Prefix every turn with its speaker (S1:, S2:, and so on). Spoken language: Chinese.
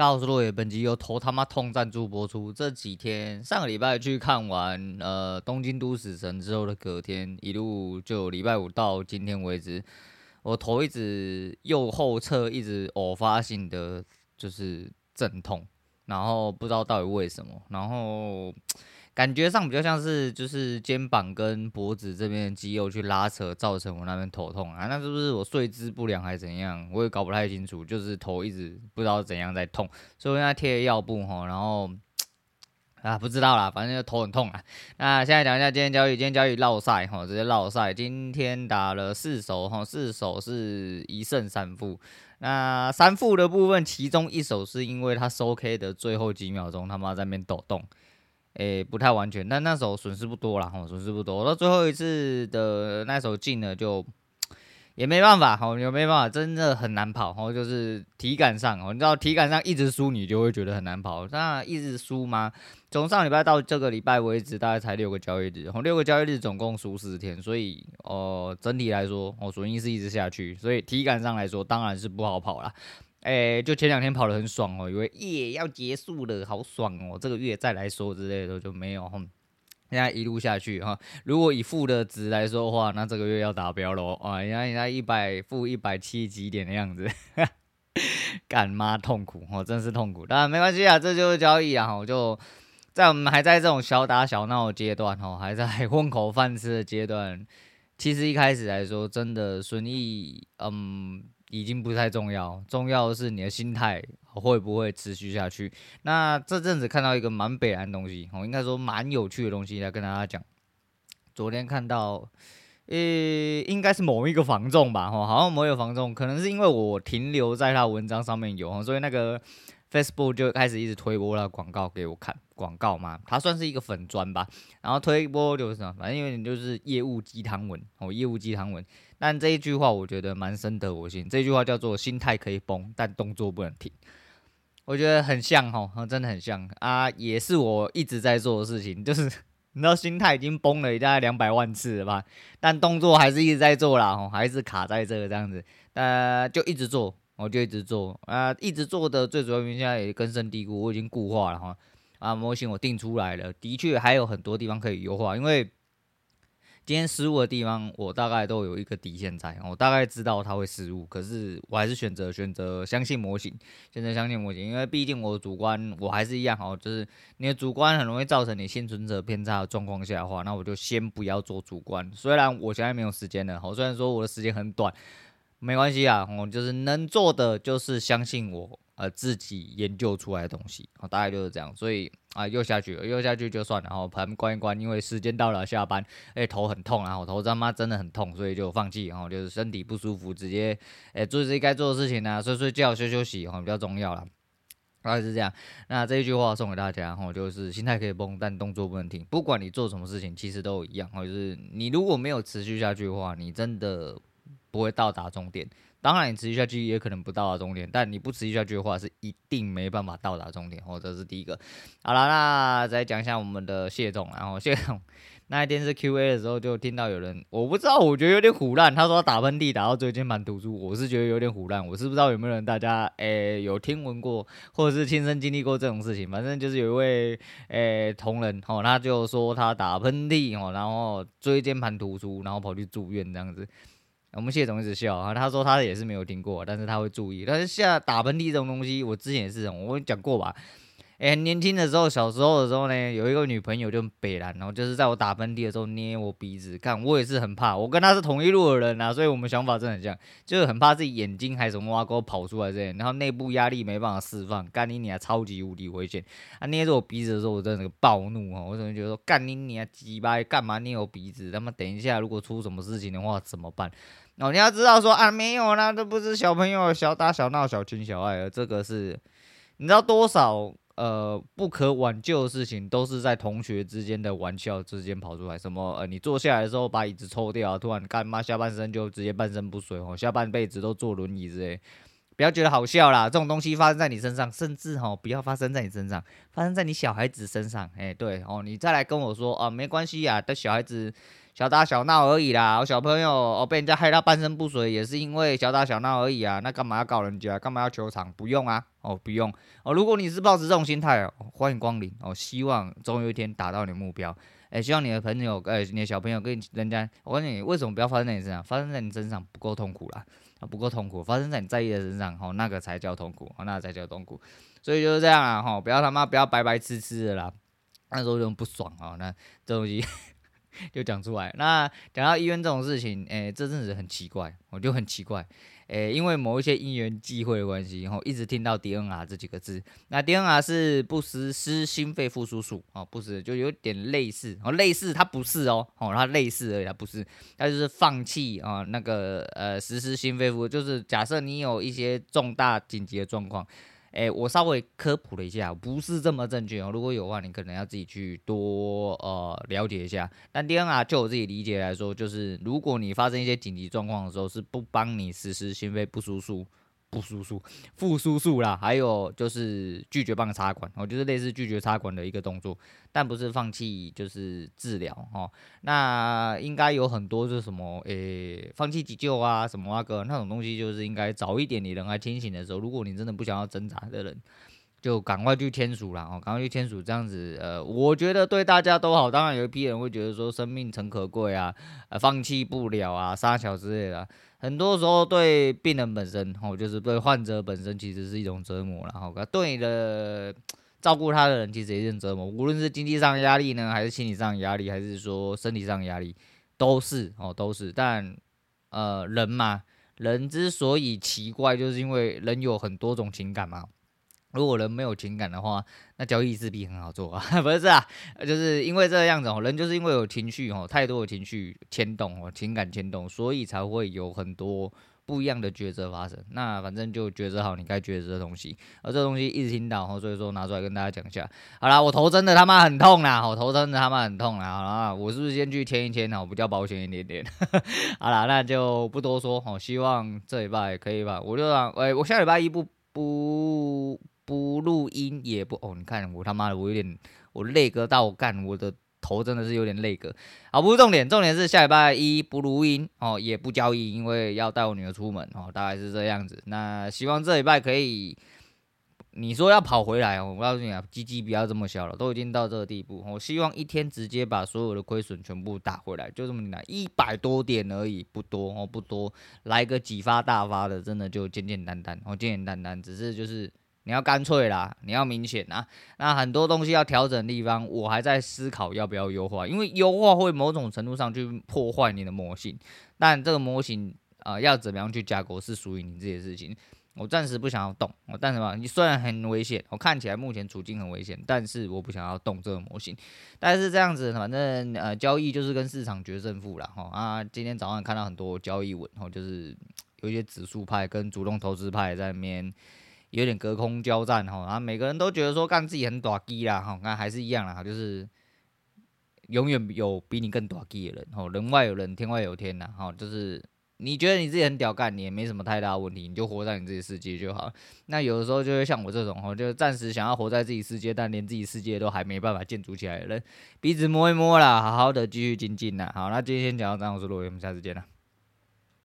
S1: 大家好，我是落野，本集由头他妈痛赞助播出。这几天上个礼拜去看完呃东京都死神之后的隔天，一路就礼拜五到今天为止，我头一直右后侧一直偶发性的就是阵痛，然后不知道到底为什么，然后。感觉上比较像是就是肩膀跟脖子这边的肌肉去拉扯，造成我那边头痛啊。那是不是我睡姿不良还是怎样？我也搞不太清楚。就是头一直不知道怎样在痛，所以我现在贴药布哈，然后啊不知道啦，反正就头很痛啊。那现在讲一下今天交易，今天交易绕赛哈，直接绕赛。今天打了四手哈，四手是一胜三负。那三负的部分，其中一手是因为他收 K 的最后几秒钟，他妈在那边抖动。诶、不太完全，但那时候损失不多啦，吼，损失不多。到最后一次的那时候进了，就也没办法，吼，也没办法，真的很难跑，吼，就是体感上，哦，你知道体感上一直输，你就会觉得很难跑。那一直输吗？从上礼拜到这个礼拜为止，大概才六个交易日，吼，六个交易日总共输四天，所以，哦、整体来说，哦，损益是一直下去，所以体感上来说，当然是不好跑啦。哎、就前两天跑得很爽哦，以为耶要结束了，好爽哦，这个月再来说之类的就没有。哼，现在一路下去哈，如果以负的值来说的话，那这个月要达标喽啊！你看，你看一百负一百七几点的样子，干妈痛苦哦，真是痛苦。当然没关系啊，这就是交易啊。我就在我们还在这种小打小闹的阶段哦，还在混口饭吃的阶段，其实一开始来说，真的损益嗯。已经不太重要，重要的是你的心态会不会持续下去。那这阵子看到一个蛮北烂的东西，我应该说蛮有趣的东西来跟大家讲。昨天看到，呃，应该是某一个房仲吧，哈，好像某一个房仲，可能是因为我停留在他文章上面有，所以那个。Facebook 就开始一直推播了广告给我看，广告嘛，它算是一个粉砖吧，然后推播就是什么，反正有点就是业务鸡汤文哦，业务鸡汤文。但这一句话我觉得蛮深得我心，这句话叫做“心态可以崩，但动作不能停”，我觉得很像哦，真的很像。啊，也是我一直在做的事情，就是你知道心态已经崩了大概两百万次了吧，但动作还是一直在做啦，哦，还是卡在这个这样子，呃，就一直做。我就一直做啊，一直做的最主要原因现在也根深蒂固，我已经固化了哈。啊，模型我定出来了，的确还有很多地方可以优化，因为今天失误的地方我大概都有一个底线在，我大概知道它会失误，可是我还是选择选择相信模型，选择相信模型，因为毕竟我主观我还是一样哈，就是你的主观很容易造成你幸存者偏差的状况下的话，那我就先不要做主观。虽然我现在没有时间了，好，虽然说我的时间很短。没关系啊，我就是能做的就是相信我，呃，自己研究出来的东西，大概就是这样。所以啊，又下去了，又下去就算了，然后盘关一关，因为时间到了，下班，哎，头很痛，然后头他妈真的很痛，所以就放弃，然后就是身体不舒服，直接哎做自己该做的事情啊，睡睡觉，休休息，哈，比较重要了。大概是这样。那这一句话送给大家，然后就是心态可以崩，但动作不能停。不管你做什么事情，其实都一样，或者是你如果没有持续下去的话，你真的。不会到达终点，当然你持续下去也可能不到达终点，但你不持续下去的话，是一定没办法到达终点。哦，这是第一个。好了，那再讲一下我们的谢总，然后谢总那一天是 Q&A 的时候，就听到有人，我不知道，我觉得有点虎烂，他说他打喷嚏打到椎间盘突出，我是觉得有点虎烂，我是不知道有没有人大家诶、有听闻过，或者是亲身经历过这种事情，反正就是有一位诶、同仁哦，他就说他打喷嚏哦，然后椎间盘突出，然后跑去住院这样子。我们谢总一直笑啊，他说他也是没有听过，但是他会注意。但是像打喷嚏这种东西，我之前也是，我讲过吧。哎，年轻的时候，小时候的时候呢，有一个女朋友就很北兰，然后就是在我打喷嚏的时候捏我鼻子，看我也是很怕。我跟她是同一路的人啊，所以我们想法真的很像，就是很怕自己眼睛还是什么挖沟跑出来这样，然后内部压力没办法释放，干你娘超级无敌危险。他捏着我鼻子的时候，我真的暴怒啊！我真的觉得说干你娘鸡巴，干嘛捏我鼻子？他妈等一下如果出什么事情的话怎么办？哦，你要知道说啊，没有啦，这不是小朋友小打小闹、小情小爱的，这个是，你知道多少呃不可挽救的事情，都是在同学之间的玩笑之间跑出来。什么呃，你坐下来的时候把椅子抽掉，突然干嘛下半身就直接半身不遂哦，下半辈子都坐轮椅之类。不要觉得好笑啦，这种东西发生在你身上，甚至哦不要发生在你身上，发生在你小孩子身上。哎，对哦，你再来跟我说啊，没关系呀，的小孩子。小打小闹而已啦。我小朋友哦被人家害到半身不遂，也是因为小打小闹而已啊。那干嘛要告人家？干嘛要求偿？不用啊，哦不用哦。如果你是抱持这种心态哦，欢迎光临哦。希望总有一天达到你的目标。哎，希望你的朋友，哎，你的小朋友跟人家，我问你，为什么不要发生在你身上？发生在你身上不够痛苦啦，不够痛苦。发生在你在意的身上，哦，那个才叫痛苦，哦，那个才叫痛苦。所以就是这样啊，哈，不要他妈不要白白痴痴的啦。那时候就不爽啊，那这东西 就讲出来。那讲到医院这种事情，哎，这阵子很奇怪，我就很奇怪。诶，因为某一些因缘际会的关系，然后一直听到 DNR 这几个字。那 DNR 是不实施心肺复苏术哦，不是，就有点类似哦，类似它不是哦，哦，它类似而已，它不是，它就是放弃啊、那个呃，实施心肺复苏，就是假设你有一些重大紧急的状况。哎、我稍微科普了一下，不是这么正确哦。如果有的话，你可能要自己去多呃了解一下。但第二啊就我自己理解来说，就是如果你发生一些紧急状况的时候，是不帮你实施心肺复苏术。不输数，复苏术啦，还有就是拒绝棒插管，哦，就是类似拒绝插管的一个动作，但不是放弃，就是治疗哦。那应该有很多是什么，诶、放弃急救啊，什么那个那种东西，就是应该早一点你人还清醒的时候，如果你真的不想要挣扎的人。就赶快去签署了哦，赶快去签署，这样子，呃，我觉得对大家都好。当然有一批人会觉得说生命诚可贵啊，呃，放弃不了啊，杀小之类的。很多时候对病人本身，哦，就是对患者本身，其实是一种折磨了。哈，对的照顾他的人，其实也是一种折磨。无论是经济上压力呢，还是心理上压力，还是说身体上压力，都是哦，都是。但呃，人嘛，人之所以奇怪，就是因为人有很多种情感嘛。如果人没有情感的话，那交易势必很好做啊，不是啊，就是因为这样子哦，人就是因为有情绪哦，太多的情绪牵动哦，情感牵动，所以才会有很多不一样的抉择发生。那反正就抉择好你该抉择的东西，而这东西一直听到哦，所以说拿出来跟大家讲一下。好啦，我头真的他妈很痛啦，我头真的他妈很痛啦。好啦，我是不是先去签一签呢？我比较保险一点点。好啦，那就不多说哦，希望这礼拜可以吧？我就让，哎，我下礼拜一不不。不录音也不哦，你看我他妈的，我有点我累个到干，我的头真的是有点累个。好，不是重点，重点是下礼拜一不录音哦，也不交易，因为要带我女儿出门哦，大概是这样子。那希望这礼拜可以，你说要跑回来哦，我告诉你啊，鸡鸡不要这么小了，都已经到这个地步。我希望一天直接把所有的亏损全部打回来，就这么难，一百多点而已，不多哦，不多，来个几发大发的，真的就简简单单哦，简简单单，只是就是。你要干脆啦，你要明显啊，那很多东西要调整的地方，我还在思考要不要优化，因为优化会某种程度上去破坏你的模型，但这个模型啊、呃，要怎么样去架构是属于你自己的事情，我暂时不想要动，但是嘛，你虽然很危险，我看起来目前处境很危险，但是我不想要动这个模型，但是这样子，反正呃，交易就是跟市场决胜负了哈啊，今天早上看到很多交易文，然就是有一些指数派跟主动投资派在里面。有点隔空交战哈，然后每个人都觉得说干自己很短机啦哈，那还是一样啦，就是永远有比你更短机的人哈，人外有人，天外有天呐哈，就是你觉得你自己很屌干，你也没什么太大问题，你就活在你自己世界就好。那有的时候就会像我这种哈，就暂时想要活在自己世界，但连自己世界都还没办法建筑起来的人，鼻子摸一摸啦，好好的继续精进呐。好，那今天先讲到这样，我是罗伟，我们下次见了。